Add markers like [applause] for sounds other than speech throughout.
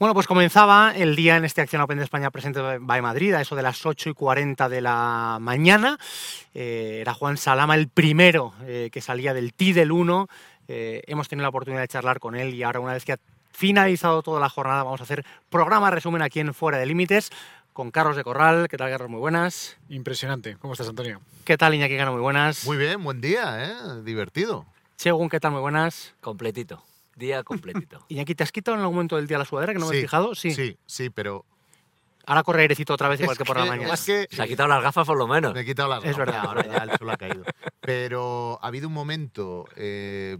Bueno, pues comenzaba el día en este Acción Open de España presente by Madrid, a eso de las 8 y 40 de la mañana. Eh, era Juan Salama el primero eh, que salía del T del 1. Eh, hemos tenido la oportunidad de charlar con él y ahora una vez que ha finalizado toda la jornada vamos a hacer programa resumen aquí en Fuera de Límites con Carlos de Corral. ¿Qué tal, Carlos? Muy buenas. Impresionante. ¿Cómo estás, Antonio? ¿Qué tal, Iñaki Gano? Muy buenas. Muy bien, buen día, ¿eh? Divertido. Según, ¿qué tal? Muy buenas. Completito. Día completito. [laughs] Iñaki, ¿te has quitado en algún momento del día la sudadera que no me he fijado? Sí. Sí, sí, pero Ahora corre airecito otra vez igual que por la mañana. Es que Se ha quitado las gafas por lo menos. me he quitado las Es gafas, verdad. ahora ya el sol ha caído. Pero ha habido un momento eh,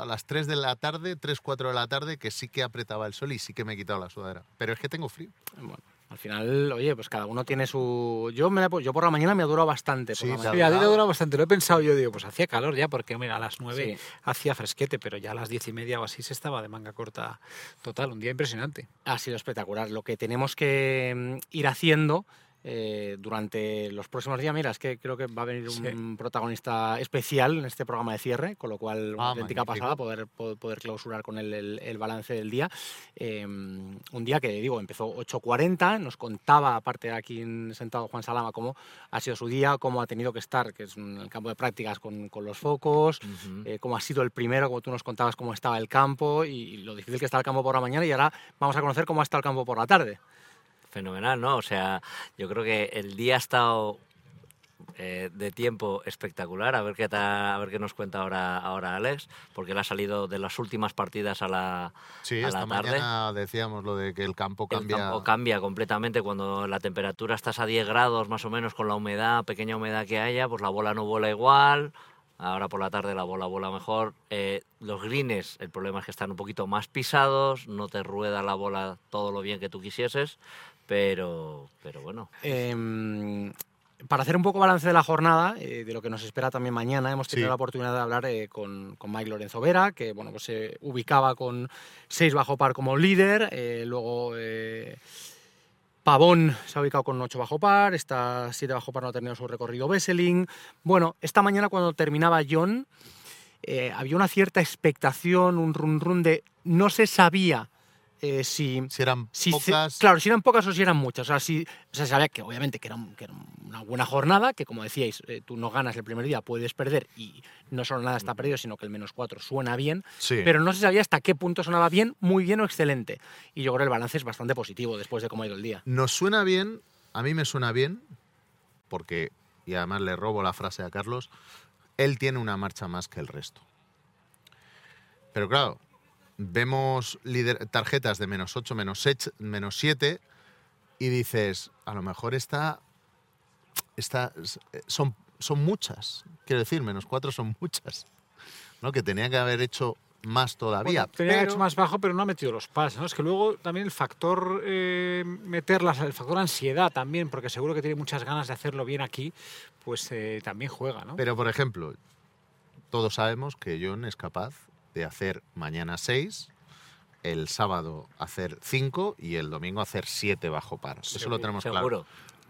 a las 3 de la tarde, 3, 4 de la tarde, que sí que apretaba el sol y sí que me he quitado la sudadera. Pero es que tengo frío. Bueno, al final, oye, pues cada uno tiene su... Yo, me la- yo por la mañana me ha durado bastante. Por Sí, la a ti te dura bastante. Lo he pensado yo, digo, pues hacía calor ya, porque mira, a las 9 Sí. hacía fresquete, pero ya a las 10 y media o así se estaba de manga corta total. Un día impresionante. Ha sido espectacular. Lo que tenemos que mm, ir haciendo eh, durante los próximos días, mira, es que creo que va a venir un protagonista especial en este programa de cierre, con lo cual una Ah, auténtica magnífico. pasada poder, po- poder clausurar con él el, el balance del día. Eh, un día que, digo, empezó 8.40, nos contaba, aparte de aquí en- sentado Juan Salama, cómo ha sido su día, cómo ha tenido que estar, que es en el campo de prácticas con, con los focos, eh, cómo ha sido el primero, como tú nos contabas cómo estaba el campo y, y lo difícil que está el campo por la mañana y ahora vamos a conocer cómo ha estado el campo por la tarde. Fenomenal, ¿no? O sea, yo creo que el día ha estado eh, de tiempo espectacular. A ver qué ta- a ver qué nos cuenta ahora, ahora Alex, porque él ha salido de las últimas partidas a la, Sí, a esta la tarde. mañana decíamos lo de que el campo El cambia. campo cambia completamente cuando la temperatura estás a 10 grados más o menos con la humedad, pequeña humedad que haya, pues la bola no vuela igual. Ahora por la tarde la bola vuela mejor. Eh, los greens, el problema es que están un poquito más pisados, no te rueda la bola todo lo bien que tú quisieses, pero, pero bueno. Eh, para hacer un poco balance de la jornada, eh, de lo que nos espera también mañana, hemos tenido Sí. la oportunidad de hablar eh, con, con Mike Lorenzo Vera, que bueno, pues se ubicaba con 6 bajo par como líder, eh, luego eh, Pavón se ha ubicado con 8 bajo par, esta 7 bajo par no ha terminado su recorrido Besseling. Bueno, esta mañana cuando terminaba John, eh, había una cierta expectación, un run run de no se sabía eh, si Si eran si pocas. claro, si eran pocas o si eran muchas. O sea, si, o sea, sabía que obviamente que era, un- que era una buena jornada, que como decíais, eh, tú no ganas el primer día, puedes perder y no solo nada está perdido, sino que el menos cuatro suena bien, Sí. pero no se sabía hasta qué punto sonaba bien, muy bien o excelente. Y yo creo que el balance es bastante positivo después de cómo ha ido el día. Nos suena bien, a mí me suena bien, porque, y además le robo la frase a Carlos, él tiene una marcha más que el resto. Pero claro, vemos lider- tarjetas de menos 8, menos 7, menos 7 y dices, a lo mejor esta, esta son, son muchas. Quiero decir, menos 4 son muchas. ¿no? Que tenía que haber hecho más todavía. Bueno, tenía pero- hecho más bajo, pero no ha metido los pases. ¿no? Es que luego también el factor eh, meterlas, el factor ansiedad también, porque seguro que tiene muchas ganas de hacerlo bien aquí, pues eh, también juega, ¿no? Pero, por ejemplo, todos sabemos que John es capaz de hacer mañana 6, el sábado hacer 5 y el domingo hacer 7 bajo par. Eso lo tenemos claro. Seguro.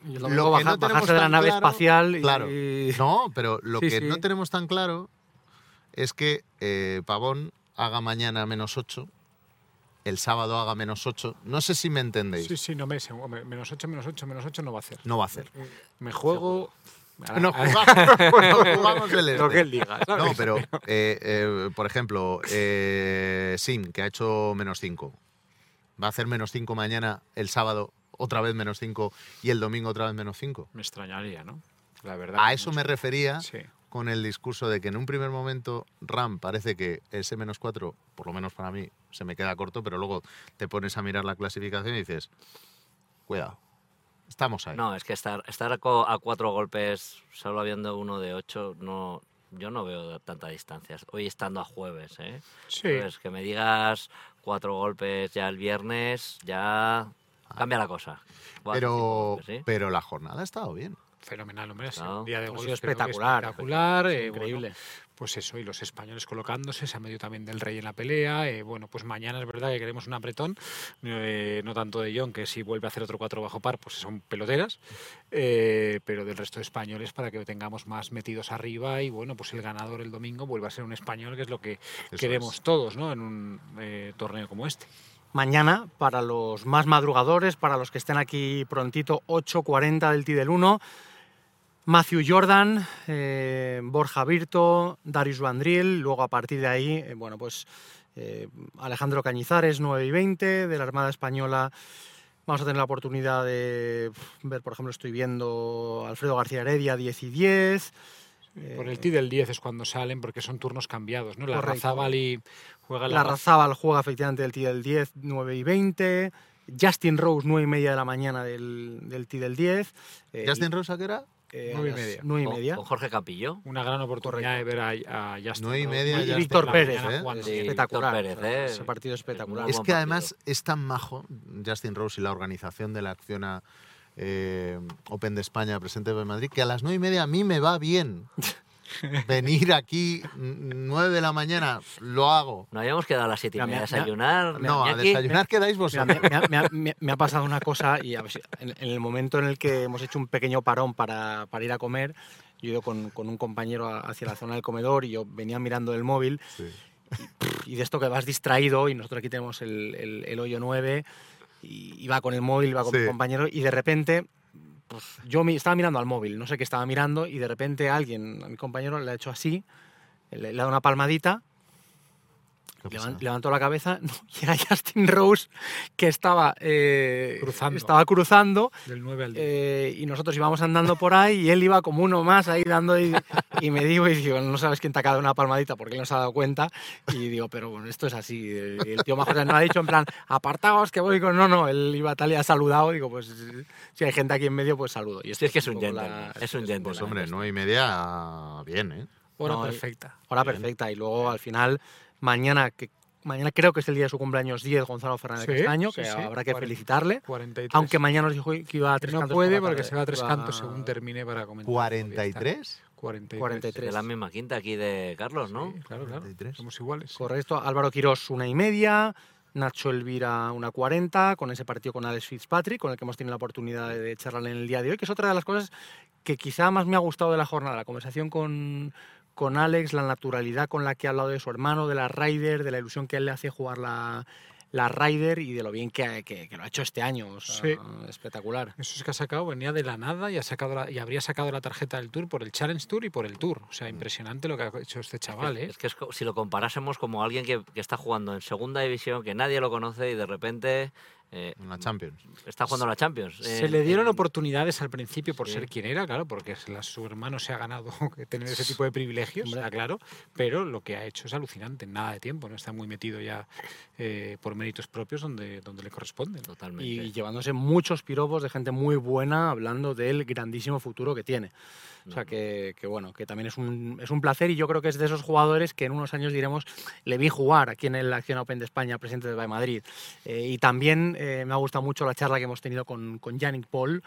Y el Lo que baja- no bajarse de la nave claro- espacial y... Claro. No, pero lo Sí, que sí. no tenemos tan claro es que eh, Pavón haga mañana menos 8, el sábado haga menos 8. No sé si me entendéis. Sí, sí, no me, hombre, menos 8, menos 8, menos 8 no va a hacer. No va a hacer. Me juego. No Ah, [laughs] jugamos, no jugamos el lo que él diga. ¿sabes? No, pero, eh, eh, por ejemplo, eh, Sim, que ha hecho menos 5. Va a hacer menos 5 mañana, el sábado otra vez menos 5 y el domingo otra vez menos 5. Me extrañaría, ¿no? La verdad. A eso mucho. me refería Sí. con el discurso de que en un primer momento RAM parece que ese menos 4, por lo menos para mí, se me queda corto, pero luego te pones a mirar la clasificación y dices, cuidado, estamos ahí. No, es que estar, estar a cuatro golpes, solo habiendo uno de ocho, no, yo no veo tanta distancia. Hoy estando a jueves, ¿eh? Sí. Pues que me digas cuatro golpes ya el viernes, ya cambia la cosa. Cuatro, pero, golpes, ¿sí? pero la jornada ha estado bien. Fenomenal, hombre. sí, Claro. un día de Ha golf, espectacular. espectacular. eh, increíble. bueno, pues eso, y los españoles colocándose, se ha medio también del rey en la pelea. eh, bueno, pues mañana es verdad que queremos un apretón, eh, no tanto de John, que si vuelve a hacer otro cuatro bajo par, pues son peloteras, eh, pero del resto de españoles para que tengamos más metidos arriba y bueno, pues el ganador el domingo vuelva a ser un español, que es lo que Eso queremos es. todos, ¿no? En un eh, torneo como este. mañana para los más madrugadores, para los que estén aquí prontito, 8.40 del T del 1. Matthew Jordan, eh, Borja Virto, Darius Vandriel, luego a partir de ahí, eh, bueno, pues eh, Alejandro Cañizares, 9 y 20, de la Armada Española. Vamos a tener la oportunidad de ver, por ejemplo, estoy viendo Alfredo García Heredia, 10 y 10. Por el T del 10 es cuando salen porque son turnos cambiados, ¿no? La. Razábal y juega La Razábal juega efectivamente del T del 10, 9 y 20. Justin Rose, 9 y media de la mañana del, del T del 10. Eh, ¿Justin Rose a qué era? Eh, nueve y a las media. nueve y Con, media. con Jorge Campillo. Una gran oportunidad de ver a, a Justin Nueve y Rose, media, y Víctor Pérez, mañana ¿eh? jugando. Sí, espectacular. ¿eh? Ese partido espectacular. Es que partido. además es tan majo Justin Rose y la organización de la Acciona eh, Open de España presente en Madrid que a las nueve y media a mí me va bien [laughs] venir aquí mm, nueve de la mañana lo hago No habíamos quedado a las siete y Mira, media a desayunar. no a desayunar quedáis Mira, vosotros me, me ha- me ha- me- me ha pasado una cosa y a ver si- en, en el momento en el que hemos hecho un pequeño parón para, para ir a comer, yo he ido con, con un compañero a- hacia la zona del comedor y yo venía mirando el móvil Sí. y de esto que vas distraído y nosotros aquí tenemos el, el- el hoyo 9 y iba con el móvil, iba con Sí. mi compañero y de repente pues, yo estaba mirando al móvil, no sé qué estaba mirando y de repente alguien, a mi compañero le ha hecho así, le, ha dado una palmadita ¿Qué Levan- levantó la cabeza [laughs] no, y era Justin Rose que estaba eh, Cruzando. estaba cruzando Del 9 al 10. eh, y nosotros íbamos andando por ahí y él iba como uno más ahí dando y, y me digo y digo no sabes quién te ha dado una palmadita porque él no se ha dado cuenta y digo pero bueno esto es así y el tío Majo no ha dicho en plan apartaos que voy con no no él iba tal y ha saludado digo pues si hay gente aquí en medio pues saludo y esto Sí, es que es un gentleman. Es un gentleman. pues hombre nueve y media bien eh Hora no, perfecta. Hora Bien. perfecta. Y luego al final, mañana, que mañana creo que es el día de su cumpleaños 10, Gonzalo Fernández Sí, Castaño, sí, que sí, habrá que felicitarle. 43. Aunque mañana nos dijo que iba a tres no cantos puede por la porque se va a tres cantos según termine para comentar. ¿43? 43. 43. De la misma quinta aquí de Carlos, ¿no? Sí, claro, claro. 43. Somos iguales. Correcto. Álvaro Quirós, una y media. Nacho Elvira, una 40, con ese partido con Alex Fitzpatrick, con el que hemos tenido la oportunidad de charlar en el día de hoy, que es otra de las cosas que quizá más me ha gustado de la jornada, la conversación con, con Alex, la naturalidad con la que ha hablado de su hermano, de la Ryder, de la ilusión que él le hace jugar la, la Ryder y de lo bien que, que- que lo ha hecho este año. O sea, Sí. Espectacular. Eso es que ha sacado, venía de la nada y, ha sacado la- y habría sacado la tarjeta del Tour por el Challenge Tour y por el Tour. O sea, impresionante lo que ha hecho este chaval, ¿eh? Es que es co- si lo comparásemos como alguien que, que está jugando en segunda división, que nadie lo conoce y de repente eh, en la Champions está jugando la Champions. Se Eh, le dieron eh, oportunidades al principio por sí. ser quien era, claro, porque la- su hermano se ha ganado [laughs] tener ese tipo de privilegios, está claro, pero lo que ha hecho es alucinante, nada de tiempo, no está muy metido ya eh, por méritos propios donde, donde le corresponden. Totalmente. Y llevándose muchos piropos de gente muy buena hablando del grandísimo futuro que tiene. O sea que, que bueno, que también es un, es un placer y yo creo que es de esos jugadores que en unos años diremos, le vi jugar aquí en el Acción Open de España, presente de Madrid. Eh, y también eh, me ha gustado mucho la charla que hemos tenido con, con Yannick Paul,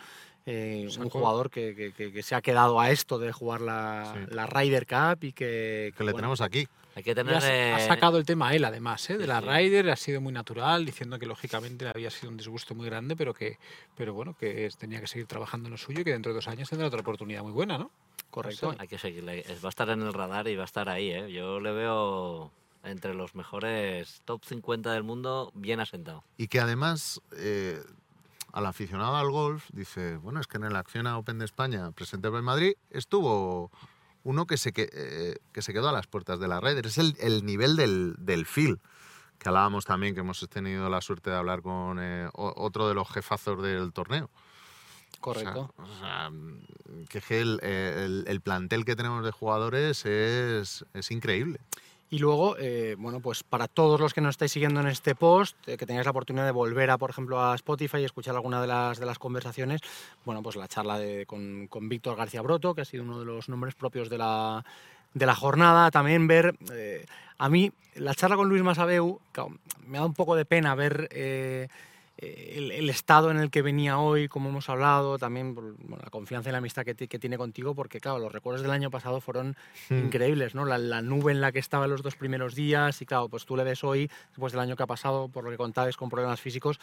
eh, un jugador que, que- que- que se ha quedado a esto de jugar la, Sí. la Ryder Cup y que... que le bueno, tenemos aquí Hay que tener. ha, ha eh, sacado el tema él, además, ¿eh? de la sí. Ryder, ha sido muy natural, diciendo que lógicamente había sido un disgusto muy grande, pero que pero bueno, que tenía que seguir trabajando en lo suyo y que dentro de dos años tendrá otra oportunidad muy buena, ¿no? Correcto. Hay que seguirle. Va a estar en el radar y va a estar ahí. ¿eh? Yo le veo entre los mejores top 50 del mundo bien asentado. y que además eh, al aficionado al golf dice, bueno, es que en el Acciona Open de España, presente en Madrid, estuvo uno que se, que, eh, que se quedó a las puertas de la Ryder. Es el, el nivel del, del feel, que hablábamos también, que hemos tenido la suerte de hablar con eh, otro de los jefazos del torneo. Correcto. O sea, o sea, que es que el, el- el plantel que tenemos de jugadores es, es increíble. Y luego, eh, bueno, pues para todos los que nos estáis siguiendo en este post, eh, que tengáis la oportunidad de volver a, por ejemplo, a Spotify y escuchar alguna de las, de las conversaciones, bueno, pues la charla con, con Víctor García Broto, que ha sido uno de los nombres propios de la, de la jornada, también ver, eh, a mí, la charla con Luis Masabeu, me dado un poco de pena ver... el, el estado en el que venía hoy, como hemos hablado, también bueno, la confianza y la amistad que, ti- que tiene contigo, porque claro, los recuerdos del año pasado fueron Hmm. increíbles, ¿no? La, la nube en la que estaba los dos primeros días y claro, pues tú le ves hoy, después del año que ha pasado, por lo que contabas con problemas físicos,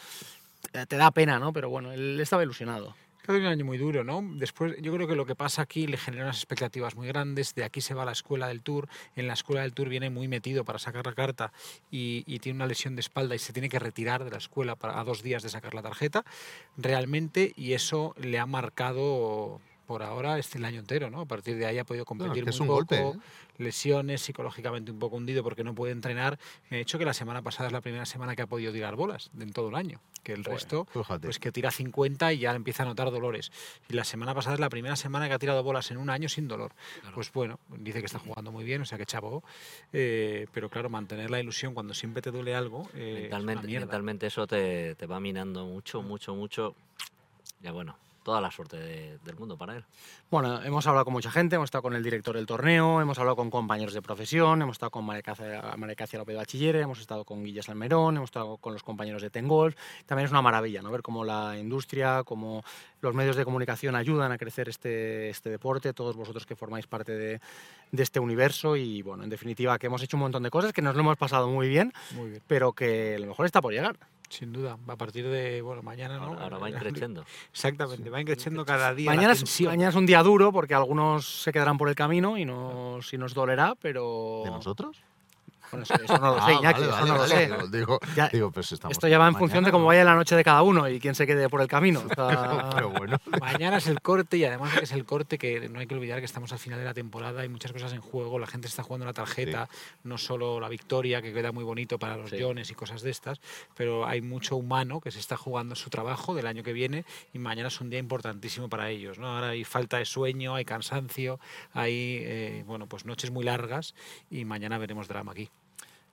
eh, te da pena, ¿no? Pero bueno, él estaba ilusionado. Ha sido un año muy duro, ¿no? Después, yo creo que lo que pasa aquí le genera unas expectativas muy grandes. De aquí se va a la escuela del Tour. En la escuela del Tour viene muy metido para sacar la carta y, y tiene una lesión de espalda y se tiene que retirar de la escuela para, a dos días de sacar la tarjeta. Realmente, y eso le ha marcado por ahora este el año entero, ¿no? A partir de ahí ha podido competir es muy un poco, golpe, ¿eh? lesiones, psicológicamente un poco hundido porque no puede entrenar. Me ha hecho que la semana pasada es la primera semana que ha podido tirar bolas en todo el año, que el resto Fíjate. pues que tira 50 y ya empieza a notar dolores. Y la semana pasada es la primera semana que ha tirado bolas en un año sin dolor. Pues bueno, dice que está jugando muy bien, o sea que chavo. Eh, pero claro, mantener la ilusión cuando siempre te duele algo. eh, es una mentalmente, mentalmente eso te, te va minando mucho, mucho, mucho. Ya bueno, toda la suerte de- del mundo para él. Bueno, hemos hablado con mucha gente, hemos estado con el director del torneo, hemos hablado con compañeros de profesión, hemos estado con Cáceres López Bachillere, hemos estado con Guilla Salmerón, hemos estado con los compañeros de Tengolf. También es una maravilla, ¿no? Ver cómo la industria, cómo los medios de comunicación ayudan a crecer este, este deporte, todos vosotros que formáis parte de, de este universo y, bueno, en definitiva, que hemos hecho un montón de cosas, que nos lo hemos pasado muy bien, Muy bien, pero que lo mejor está por llegar. Sin duda. A partir de, bueno, mañana, ¿no? Ahora, ahora va [laughs] increciendo. Exactamente, va increciendo cada día. Mañana es, mañana es un día duro porque algunos se quedarán por el camino y nos, y nos dolerá, pero... ¿De nosotros? Bueno, eso, eso no lo sé, Ah, Iñaki, vale, eso vale, no lo vale. sé. Digo, digo, Ya- digo, pues estamos Esto ya va en mañana, función de cómo vaya la noche de cada uno y quién se quede por el camino. Está- [laughs] Pero bueno. Mañana es el corte y además de que es el corte que no hay que olvidar que estamos al final de la temporada, hay muchas cosas en juego, la gente está jugando la tarjeta, no solo la victoria que queda muy bonito para los Sí. Jones y cosas de estas, pero hay mucho humano que se está jugando su trabajo del año que viene y mañana es un día importantísimo para ellos, ¿no? Ahora hay falta de sueño, hay cansancio, hay eh, bueno, pues noches muy largas y mañana veremos drama aquí.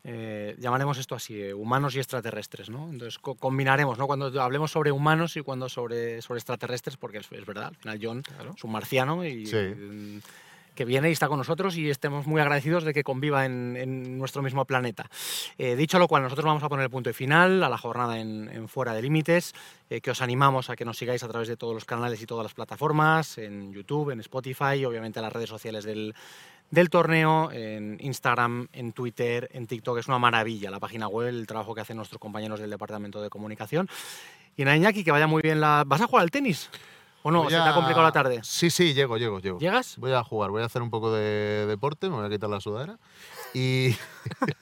Eh, llamaremos esto así, eh, humanos y extraterrestres, ¿no? Entonces co- combinaremos, ¿no? Cuando hablemos sobre humanos y cuando sobre, sobre extraterrestres, porque es, es verdad, al final John es un marciano y Sí. mm, que viene y está con nosotros y estemos muy agradecidos de que conviva en, en nuestro mismo planeta. Eh, dicho lo cual, nosotros vamos a poner el punto y final a la jornada en, en Fuera de Límites, eh, que os animamos a que nos sigáis a través de todos los canales y todas las plataformas, en YouTube, en Spotify y obviamente en las redes sociales del, del torneo, en Instagram, en Twitter, en TikTok. Es una maravilla la página web, el trabajo que hacen nuestros compañeros del Departamento de Comunicación. Y nada, Iñaki, que vaya muy bien la... ¿Vas a jugar al tenis? ¿O no? Voy ¿Se te ha complicado la tarde? Sí, sí, llego, llego, llego. ¿Llegas? Voy a jugar, voy a hacer un poco de deporte, me voy a quitar la sudadera. Y.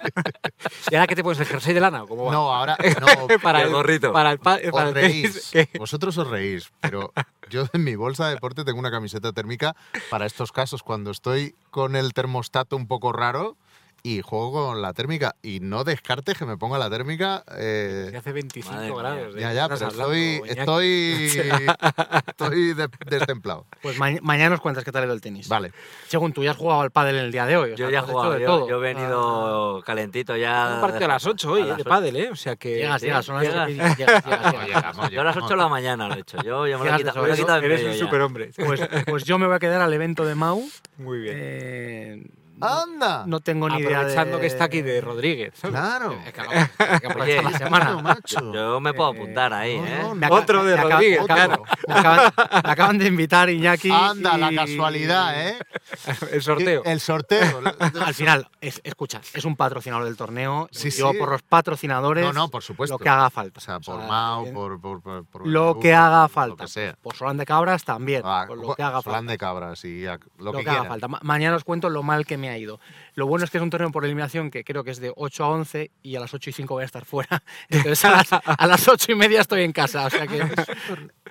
[laughs] ¿Y ahora qué te pones el jersey de lana o cómo va? No, ahora. [laughs] No, para el gorrito. Para el, pa- para os el reís. Vosotros os reís, pero yo en mi bolsa de deporte tengo una camiseta térmica para estos casos, cuando estoy con el termostato un poco raro y juego con la térmica. Y no descartes que me ponga la térmica. eh, que hace 25 Madre grados. ¿de ya, ya, pero hablando, estoy, estoy, [laughs] estoy de- destemplado. Pues ma- mañana nos cuentas qué tal ha ido el tenis. Vale. Según tú, ya has jugado al pádel en el día de hoy. o Yo sea, ya he jugado, de yo, todo. yo he venido Ah, calentito ya. Un partido a las 8 hoy, eh, de pádel, ¿eh? O sea que... Llegas, sí, llegas, son las llegas. llegas, llegas, llegas, Yo a las 8 de la mañana lo he hecho. Yo ya me lo he Llegas quitado, de me lo he eso, quitado en Eres un superhombre. [laughs] Pues, pues yo me voy a quedar al evento de Mau. Muy bien. ¡Anda! no tengo ni idea de... Aprovechando que está aquí de Rodríguez. ¿sabes? Claro. Eh, claro, hay que Oye, la semana. macho. Yo me puedo apuntar ahí, no, ¿eh? no, Me Otro de me Rodríguez, me acaban- claro. Me acaban, me acaban de invitar Iñaki. Anda, la y- casualidad, ¿eh? [laughs] El sorteo. El sorteo. [laughs] Al final, es- escucha, es un patrocinador del torneo. Sí, yo sí. por los patrocinadores. No, no, por supuesto. Lo que haga falta. O sea, por O sea, Mau, eh, por, por, por- por Lo que haga Lo falta. que sea. Por Solán de Cabras también. Ah, por lo que haga Solán falta. de cabras y lo, lo que, que, haga falta. Ma- mañana os cuento lo mal que me ha ido. Lo bueno es que es un torneo por eliminación que creo que es de 8 a 11 y a las 8 y 5 voy a estar fuera. [laughs] Entonces a las, a las 8 y media estoy en casa. O sea que es,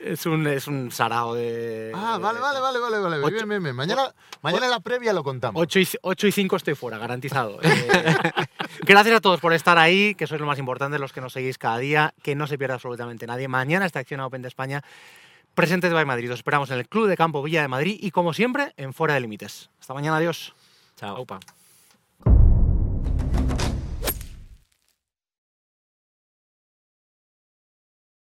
es un, es un sarao de... Ah, vale, vale, vale, vale, vale. Ocho- Bien, bien, bien. Mañana, mañana la previa lo contamos. 8 y, 8 y 5 estoy fuera, garantizado. Eh, [laughs] gracias a todos por estar ahí, que sois lo más importante, los que nos seguís cada día, que no se pierda absolutamente nadie. Mañana esta acción Open de España, presente de Madrid. Os esperamos en el Club de Campo Villa de Madrid y, como siempre, en Fuera de Límites. Hasta mañana, adiós. 好啊